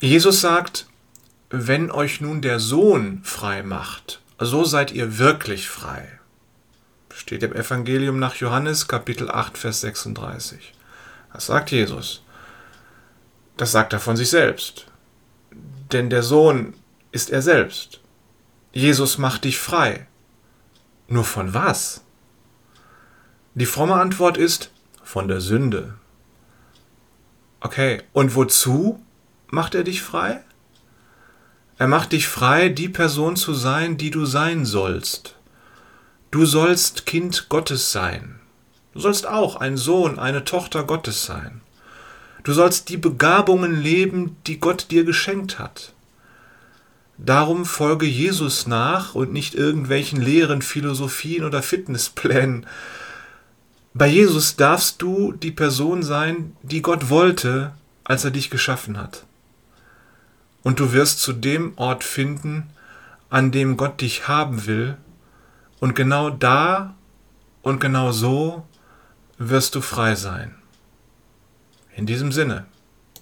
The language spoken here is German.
Jesus sagt, wenn euch nun der Sohn frei macht, so seid ihr wirklich frei. Steht im Evangelium nach Johannes Kapitel 8, Vers 36. Das sagt Jesus. Das sagt er von sich selbst. Denn der Sohn ist er selbst. Jesus macht dich frei. Nur von was? Die fromme Antwort ist von der Sünde. Okay, und wozu macht er dich frei? Er macht dich frei, die Person zu sein, die du sein sollst. Du sollst Kind Gottes sein. Du sollst auch ein Sohn, eine Tochter Gottes sein. Du sollst die Begabungen leben, die Gott dir geschenkt hat. Darum folge Jesus nach und nicht irgendwelchen Lehren, Philosophien oder Fitnessplänen. Bei Jesus darfst du die Person sein, die Gott wollte, als er dich geschaffen hat. Und du wirst zu dem Ort finden, an dem Gott dich haben will, und genau da und genau so wirst du frei sein. In diesem Sinne.